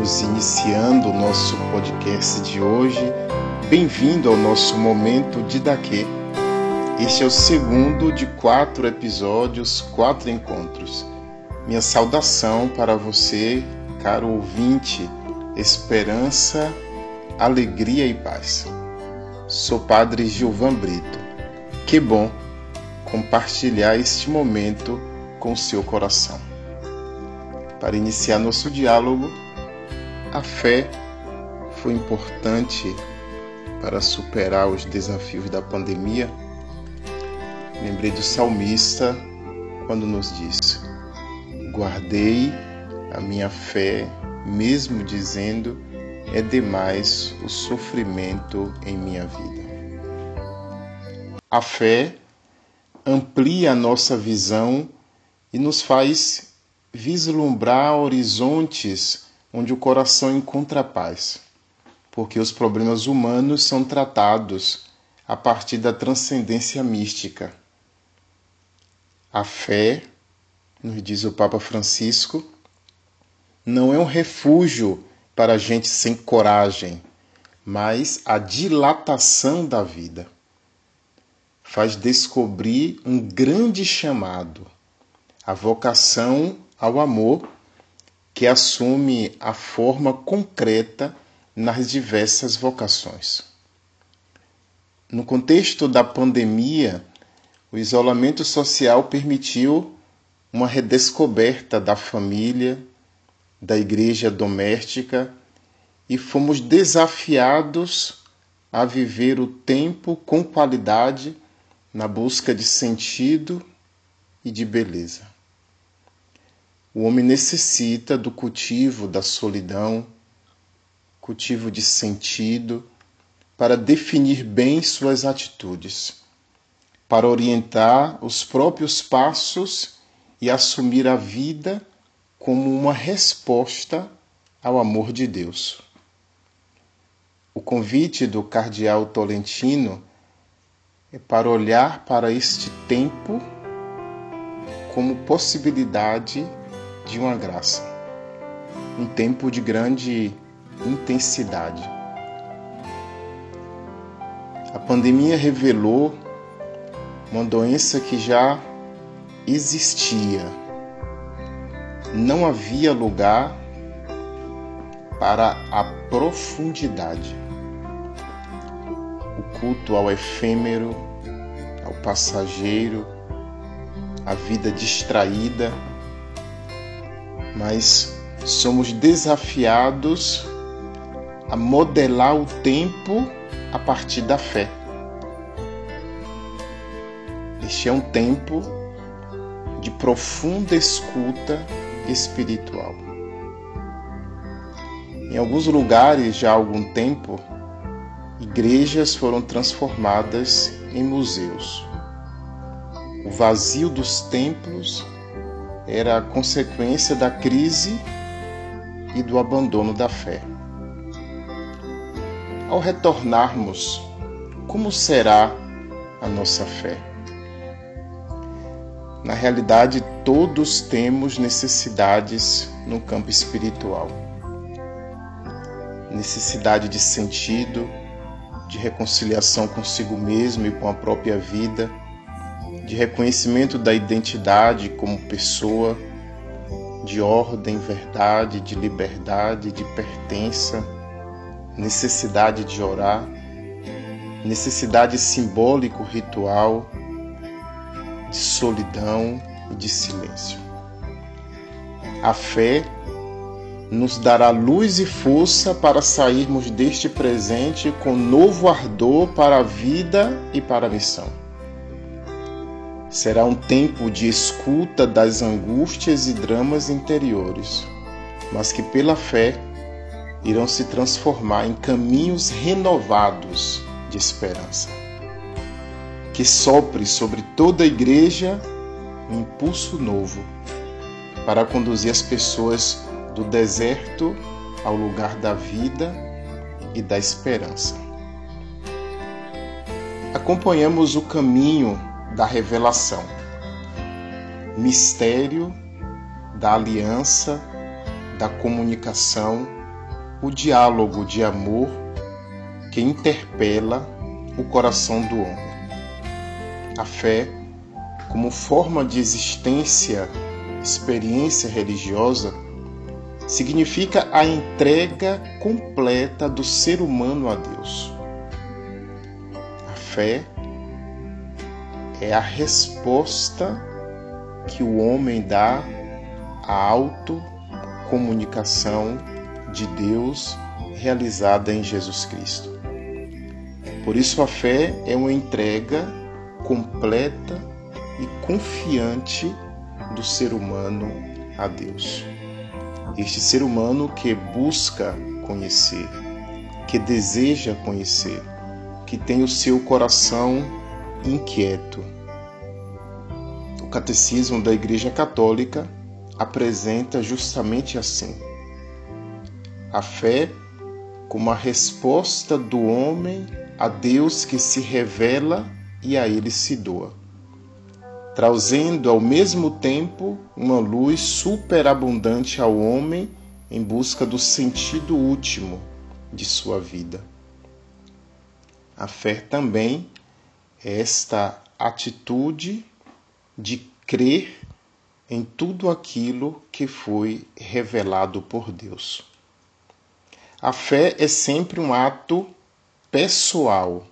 Estamos iniciando o nosso podcast de hoje. Bem-vindo ao nosso momento de daqui. Este é o segundo de quatro episódios, quatro encontros. Minha saudação para você, caro ouvinte, esperança, alegria e paz. Sou Padre Gilvan Brito. Que bom compartilhar este momento com seu coração. Para iniciar nosso diálogo, a fé foi importante para superar os desafios da pandemia. Lembrei do salmista quando nos disse: Guardei a minha fé, mesmo dizendo é demais o sofrimento em minha vida. A fé amplia a nossa visão e nos faz vislumbrar horizontes onde o coração encontra paz, porque os problemas humanos são tratados a partir da transcendência mística. A fé, nos diz o Papa Francisco, não é um refúgio para gente sem coragem, mas a dilatação da vida. Faz descobrir um grande chamado, a vocação ao amor que assume a forma concreta nas diversas vocações. No contexto da pandemia, o isolamento social permitiu uma redescoberta da família, da igreja doméstica e fomos desafiados a viver o tempo com qualidade na busca de sentido e de beleza. O homem necessita do cultivo da solidão, cultivo de sentido, para definir bem suas atitudes, para orientar os próprios passos e assumir a vida como uma resposta ao amor de Deus. O convite do cardeal Tolentino é para olhar para este tempo como possibilidade de uma graça, um tempo de grande intensidade. A pandemia revelou uma doença que já existia. Não havia lugar para a profundidade. O culto ao efêmero, ao passageiro, a vida distraída mas somos desafiados a modelar o tempo a partir da fé. Este é um tempo de profunda escuta espiritual. Em alguns lugares, já há algum tempo, igrejas foram transformadas em museus. O vazio dos templos era consequência da crise e do abandono da fé. Ao retornarmos, como será a nossa fé? Na realidade, todos temos necessidades no campo espiritual. Necessidade de sentido, de reconciliação consigo mesmo e com a própria vida de reconhecimento da identidade como pessoa, de ordem, verdade, de liberdade, de pertença, necessidade de orar, necessidade simbólico ritual, de solidão e de silêncio. A fé nos dará luz e força para sairmos deste presente com novo ardor para a vida e para a missão. Será um tempo de escuta das angústias e dramas interiores, mas que pela fé irão se transformar em caminhos renovados de esperança. Que sopre sobre toda a igreja um impulso novo para conduzir as pessoas do deserto ao lugar da vida e da esperança. Acompanhamos o caminho da revelação, mistério da aliança, da comunicação, o diálogo de amor que interpela o coração do homem. A fé, como forma de existência, experiência religiosa, significa a entrega completa do ser humano a Deus. A fé é a resposta que o homem dá à autocomunicação de Deus realizada em Jesus Cristo. Por isso, a fé é uma entrega completa e confiante do ser humano a Deus. Este ser humano que busca conhecer, que deseja conhecer, que tem o seu coração inquieto. O Catecismo da Igreja Católica apresenta justamente assim: a fé como a resposta do homem a Deus que se revela e a ele se doa, trazendo ao mesmo tempo uma luz superabundante ao homem em busca do sentido último de sua vida. A fé também esta atitude de crer em tudo aquilo que foi revelado por Deus. A fé é sempre um ato pessoal,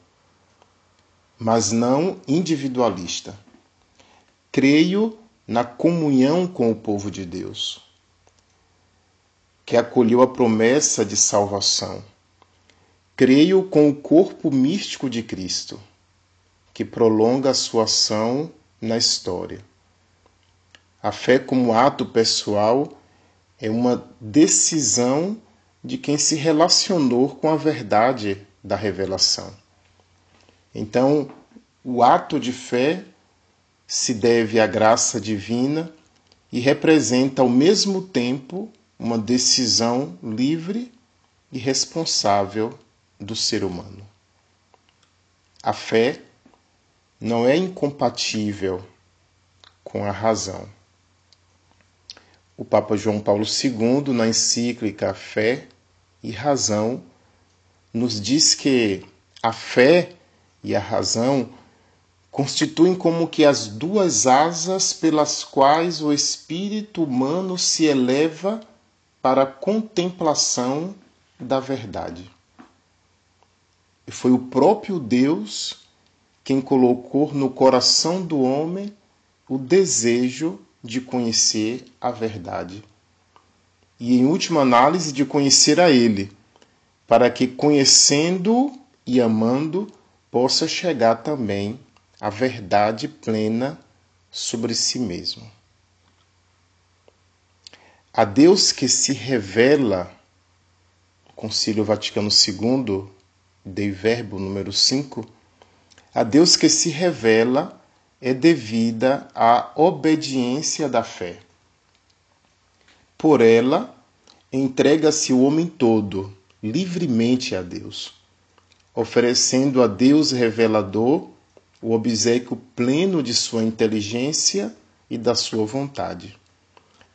mas não individualista. Creio na comunhão com o povo de Deus, que acolheu a promessa de salvação. Creio com o corpo místico de Cristo, que prolonga a sua ação na história. A fé, como ato pessoal, é uma decisão de quem se relacionou com a verdade da revelação. Então, o ato de fé se deve à graça divina e representa ao mesmo tempo uma decisão livre e responsável do ser humano. A fé não é incompatível com a razão. O Papa João Paulo II, na encíclica Fé e Razão, nos diz que a fé e a razão constituem como que as duas asas pelas quais o espírito humano se eleva para a contemplação da verdade. E foi o próprio Deus quem colocou no coração do homem o desejo de conhecer a verdade. E, em última análise, de conhecer a Ele, para que, conhecendo e amando, possa chegar também à verdade plena sobre si mesmo. A Deus que se revela, o Concílio Vaticano II, Dei Verbo número 5, a Deus que se revela é devida à obediência da fé. Por ela, entrega-se o homem todo, livremente a Deus, oferecendo a Deus revelador o obsequio pleno de sua inteligência e da sua vontade,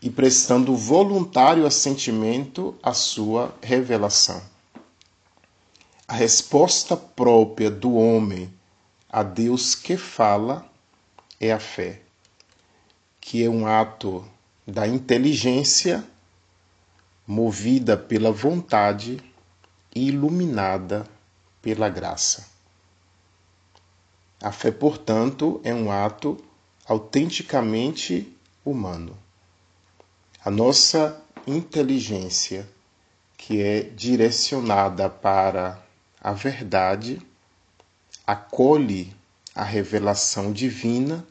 e prestando voluntário assentimento à sua revelação. A resposta própria do homem a Deus que fala é a fé, que é um ato da inteligência movida pela vontade e iluminada pela graça. A fé, portanto, é um ato autenticamente humano. A nossa inteligência, que é direcionada para a verdade, acolhe a revelação divina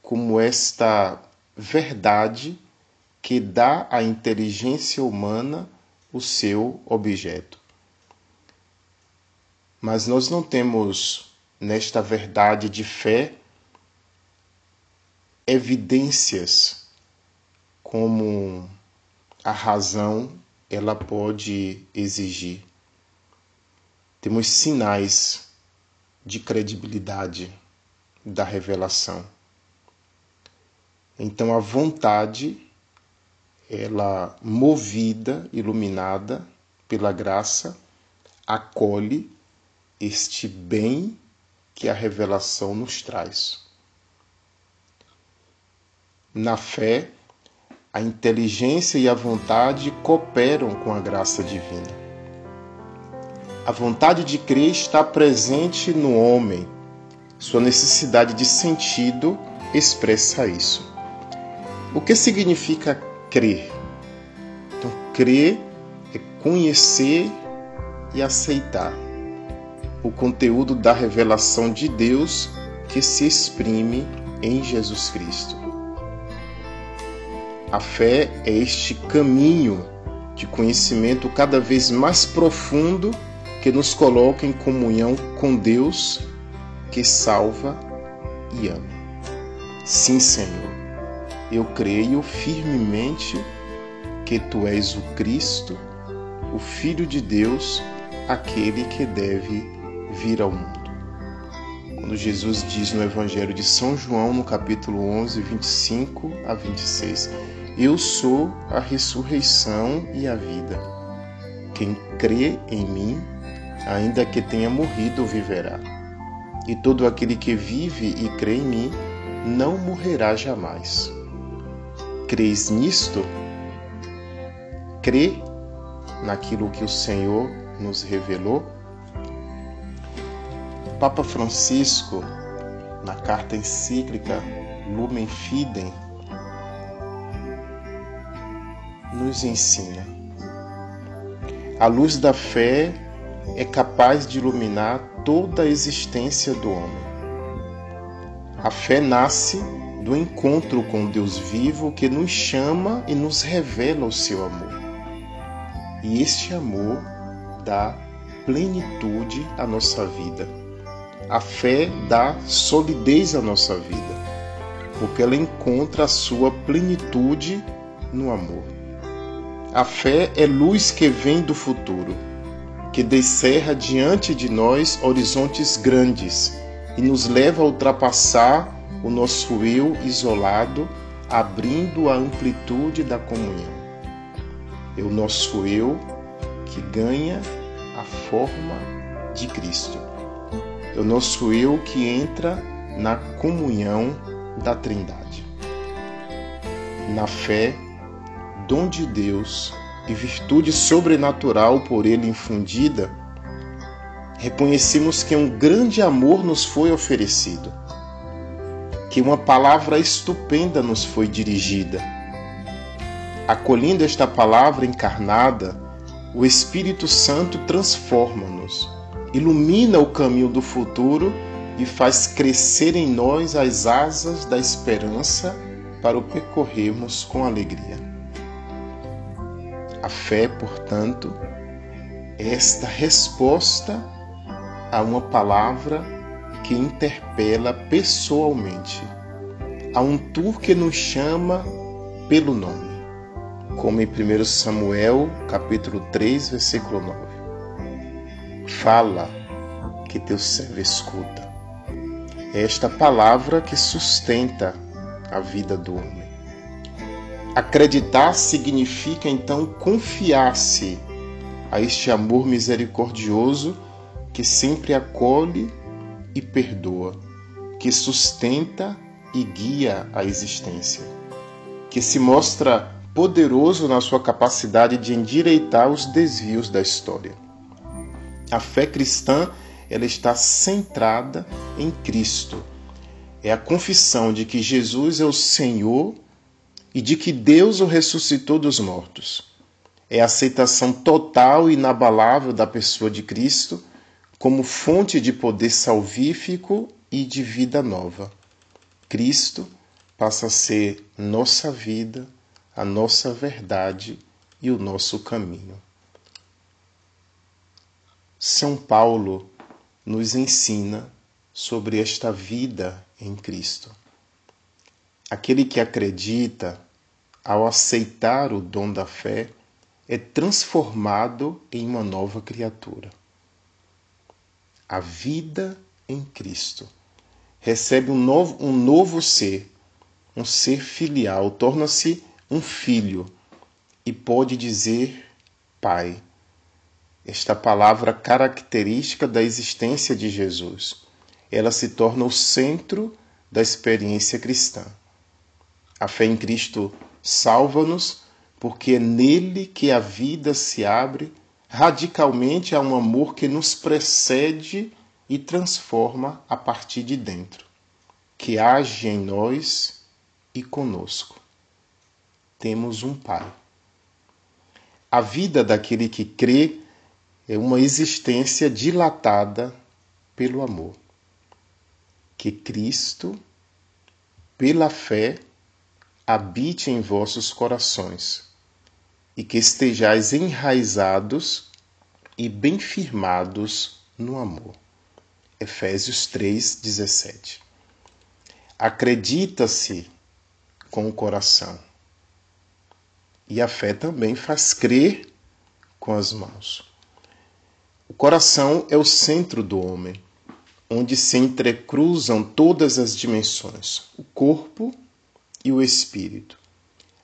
como esta verdade que dá à inteligência humana o seu objeto. Mas nós não temos nesta verdade de fé evidências como a razão ela pode exigir. Temos sinais de credibilidade da revelação. Então a vontade ela movida, iluminada pela graça, acolhe este bem que a revelação nos traz. Na fé, a inteligência e a vontade cooperam com a graça divina. A vontade de crer está presente no homem. Sua necessidade de sentido expressa isso. O que significa crer? Então, crer é conhecer e aceitar o conteúdo da revelação de Deus que se exprime em Jesus Cristo. A fé é este caminho de conhecimento cada vez mais profundo que nos coloca em comunhão com Deus que salva e ama. Sim, Senhor, eu creio firmemente que tu és o Cristo, o Filho de Deus, aquele que deve vir ao mundo. Quando Jesus diz no Evangelho de São João, no capítulo 11, 25 a 26, Eu sou a ressurreição e a vida. Quem crê em mim, ainda que tenha morrido, viverá. E todo aquele que vive e crê em mim, não morrerá jamais. Crês nisto? Crê naquilo que o Senhor nos revelou? Papa Francisco, na carta encíclica Lumen Fidem, nos ensina. A luz da fé é capaz de iluminar toda a existência do homem. A fé nasce do encontro com Deus vivo que nos chama e nos revela o seu amor. E este amor dá plenitude à nossa vida a fé dá solidez à nossa vida, porque ela encontra a sua plenitude no amor. A fé é luz que vem do futuro, que descerra diante de nós horizontes grandes e nos leva a ultrapassar o nosso eu isolado, abrindo a amplitude da comunhão. É o nosso eu que ganha a forma de Cristo é o nosso eu que entra na comunhão da Trindade. Na fé, dom de Deus e virtude sobrenatural por ele infundida, reconhecemos que um grande amor nos foi oferecido, que uma palavra estupenda nos foi dirigida. Acolhendo esta palavra encarnada, o Espírito Santo transforma-nos ilumina o caminho do futuro e faz crescer em nós as asas da esperança para o percorrermos com alegria. A fé, portanto, é esta resposta a uma palavra que interpela pessoalmente, a um tour que nos chama pelo nome, como em 1 Samuel, capítulo 3, versículo 9. Fala, que teu servo escuta. É esta palavra que sustenta a vida do homem. Acreditar significa então confiar-se a este amor misericordioso que sempre acolhe e perdoa, que sustenta e guia a existência, que se mostra poderoso na sua capacidade de endireitar os desvios da história. A fé cristã ela está centrada em Cristo. É a confissão de que Jesus é o Senhor e de que Deus o ressuscitou dos mortos. É a aceitação total e inabalável da pessoa de Cristo como fonte de poder salvífico e de vida nova. Cristo passa a ser nossa vida, a nossa verdade e o nosso caminho. São Paulo nos ensina sobre esta vida em Cristo. Aquele que acredita, ao aceitar o dom da fé, é transformado em uma nova criatura. A vida em Cristo recebe um novo, um novo ser, um ser filial, torna-se um filho e pode dizer Pai esta palavra característica da existência de Jesus. Ela se torna o centro da experiência cristã. A fé em Cristo salva-nos porque é nele que a vida se abre radicalmente a um amor que nos precede e transforma a partir de dentro, que age em nós e conosco. Temos um Pai. A vida daquele que crê é uma existência dilatada pelo amor. Que Cristo, pela fé, habite em vossos corações e que estejais enraizados e bem firmados no amor. Efésios 3:17. Acredita-se com o coração. E a fé também faz crer com as mãos. O coração é o centro do homem, onde se entrecruzam todas as dimensões, o corpo e o espírito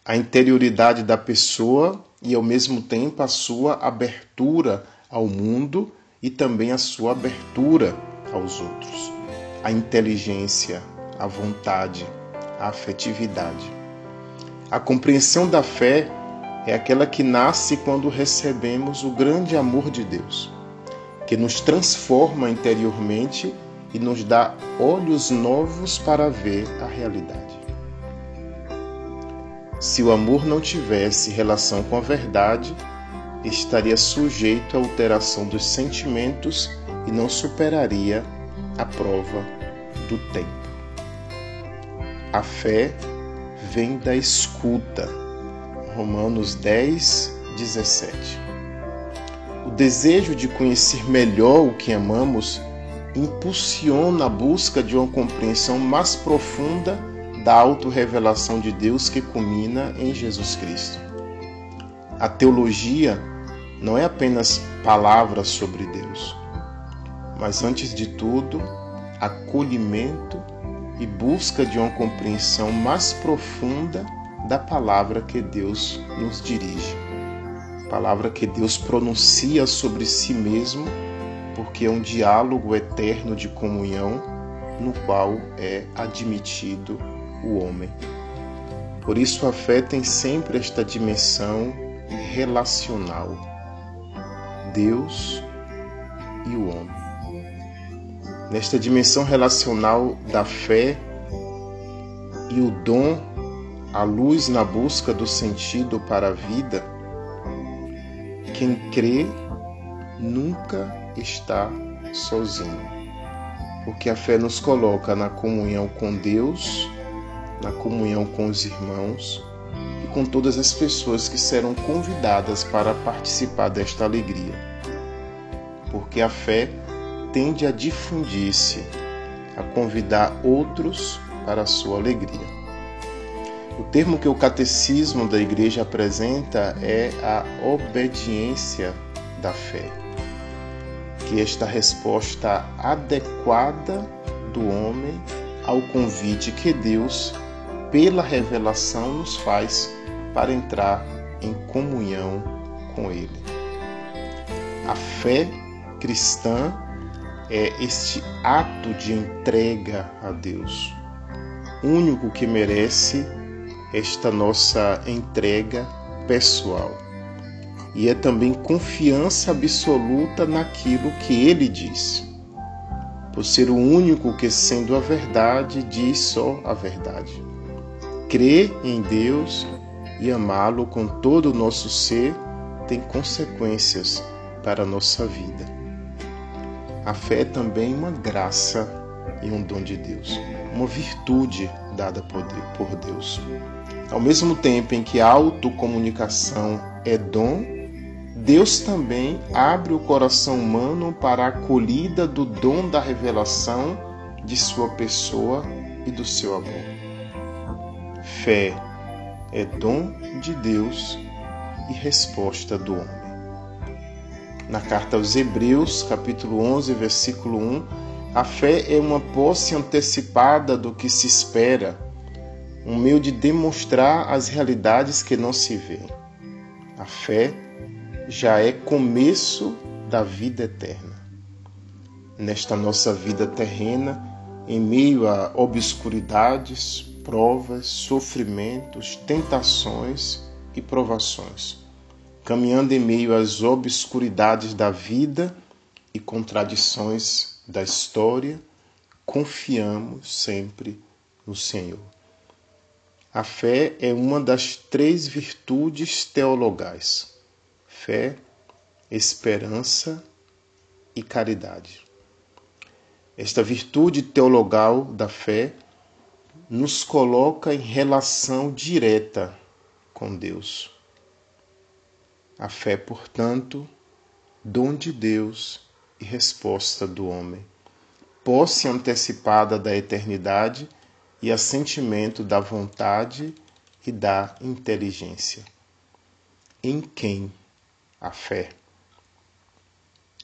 a interioridade da pessoa e ao mesmo tempo a sua abertura ao mundo e também a sua abertura aos outros. A inteligência, a vontade, a afetividade. A compreensão da fé é aquela que nasce quando recebemos o grande amor de Deus, que nos transforma interiormente e nos dá olhos novos para ver a realidade. Se o amor não tivesse relação com a verdade, estaria sujeito à alteração dos sentimentos e não superaria a prova do tempo. A fé vem da escuta. Romanos 10, 17. O desejo de conhecer melhor o que amamos impulsiona a busca de uma compreensão mais profunda da autorrevelação de Deus que culmina em Jesus Cristo. A teologia não é apenas palavras sobre Deus, mas antes de tudo, acolhimento e busca de uma compreensão mais profunda da palavra que Deus nos dirige. Palavra que Deus pronuncia sobre si mesmo, porque é um diálogo eterno de comunhão no qual é admitido o homem. Por isso a fé tem sempre esta dimensão relacional. Deus e o homem. Nesta dimensão relacional da fé e o dom, a luz na busca do sentido para a vida, quem crê nunca está sozinho, porque a fé nos coloca na comunhão com Deus na comunhão com os irmãos e com todas as pessoas que serão convidadas para participar desta alegria. Porque a fé tende a difundir-se, a convidar outros para a sua alegria. O termo que o catecismo da igreja apresenta é a obediência da fé, que é esta resposta adequada do homem ao convite que Deus pela revelação, nos faz para entrar em comunhão com Ele. A fé cristã é este ato de entrega a Deus, único que merece esta nossa entrega pessoal. E é também confiança absoluta naquilo que ele diz. Por ser o único que, sendo a verdade, diz só a verdade. Crer em Deus e amá-lo com todo o nosso ser tem consequências para a nossa vida. A fé é também uma graça e um dom de Deus, uma virtude dada por Deus. Ao mesmo tempo em que a autocomunicação é dom, Deus também abre o coração humano para a acolhida do dom da revelação de sua pessoa e do seu amor. Fé é dom de Deus e resposta do homem. Na carta aos Hebreus, capítulo 11, versículo 1, a fé é uma posse antecipada do que se espera, um meio de demonstrar as realidades que não se vêem. A fé já é começo da vida eterna. Nesta nossa vida terrena, em meio a obscuridades, provas, sofrimentos, tentações e provações, caminhando em meio às obscuridades da vida e contradições da história, confiamos sempre no Senhor. A fé é uma das três virtudes teologais: fé, esperança e caridade. Esta virtude teologal da fé nos coloca em relação direta com Deus. A fé, portanto, dom de Deus e resposta do homem, posse antecipada da eternidade e assentimento da vontade e da inteligência. Em quem a fé?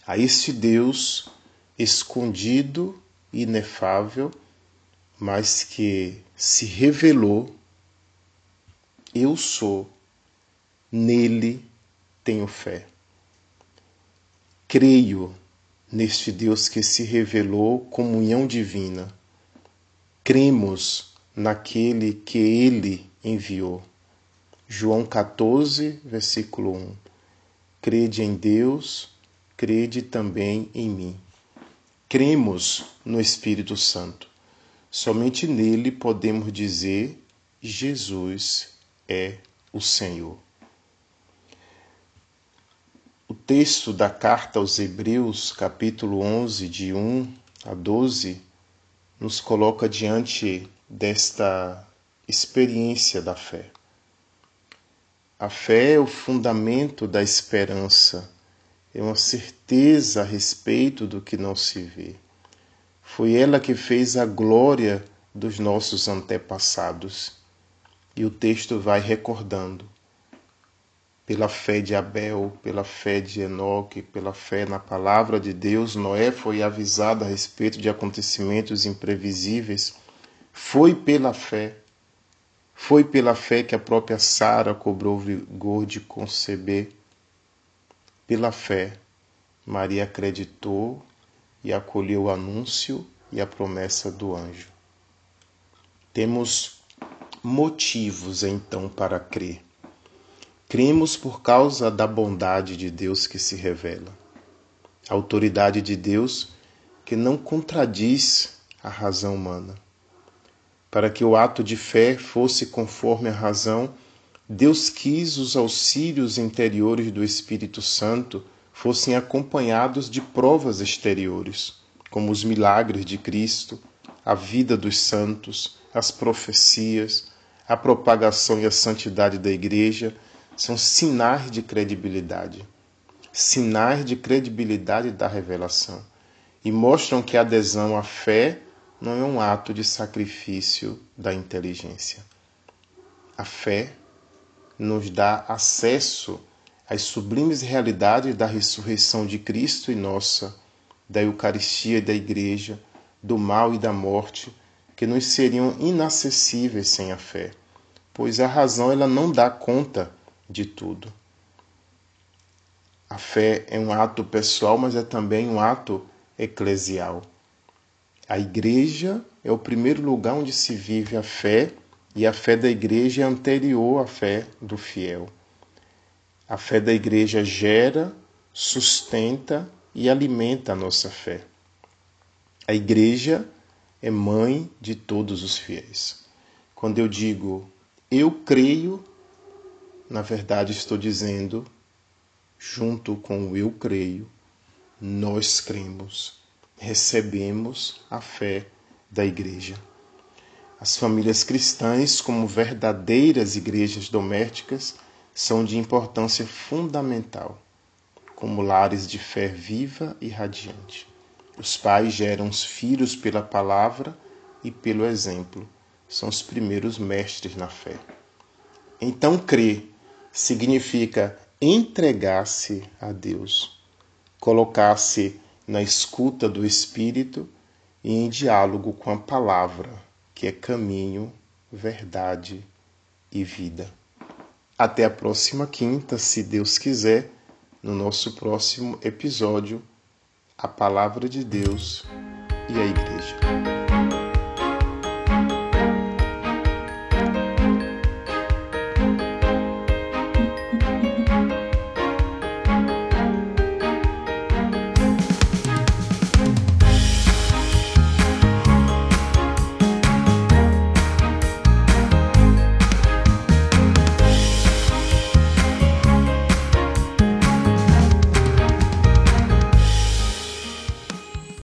A este Deus escondido e inefável, mas que se revelou. Eu sou, nele tenho fé. Creio neste Deus que se revelou comunhão divina. Cremos naquele que ele enviou. João 14, versículo 1. Crede em Deus, crede também em mim. Cremos no Espírito Santo. Somente nele podemos dizer: Jesus é o Senhor. O texto da carta aos Hebreus, capítulo 11, de 1 a 12, nos coloca diante desta experiência da fé. A fé é o fundamento da esperança é uma certeza a respeito do que não se vê. Foi ela que fez a glória dos nossos antepassados. E o texto vai recordando. Pela fé de Abel, pela fé de Enoque, pela fé na palavra de Deus, Noé foi avisado a respeito de acontecimentos imprevisíveis. Foi pela fé. Foi pela fé que a própria Sara cobrou vigor de conceber pela fé, Maria acreditou e acolheu o anúncio e a promessa do anjo. Temos motivos então para crer. Cremos por causa da bondade de Deus que se revela, a autoridade de Deus que não contradiz a razão humana. Para que o ato de fé fosse conforme a razão, Deus quis os auxílios interiores do Espírito Santo fossem acompanhados de provas exteriores, como os milagres de Cristo, a vida dos santos, as profecias, a propagação e a santidade da Igreja, são sinais de credibilidade, sinais de credibilidade da revelação, e mostram que a adesão à fé não é um ato de sacrifício da inteligência. A fé nos dá acesso às sublimes realidades da ressurreição de Cristo e nossa, da Eucaristia e da Igreja, do mal e da morte, que nos seriam inacessíveis sem a fé, pois a razão ela não dá conta de tudo. A fé é um ato pessoal, mas é também um ato eclesial. A igreja é o primeiro lugar onde se vive a fé e a fé da igreja é anterior à fé do fiel. A fé da igreja gera, sustenta e alimenta a nossa fé. A igreja é mãe de todos os fiéis. Quando eu digo eu creio, na verdade estou dizendo, junto com o eu creio, nós cremos, recebemos a fé da igreja. As famílias cristãs, como verdadeiras igrejas domésticas, são de importância fundamental, como lares de fé viva e radiante. Os pais geram os filhos pela palavra e pelo exemplo, são os primeiros mestres na fé. Então, crer significa entregar-se a Deus, colocar-se na escuta do Espírito e em diálogo com a palavra que é caminho, verdade e vida. Até a próxima quinta, se Deus quiser, no nosso próximo episódio, a Palavra de Deus e a Igreja.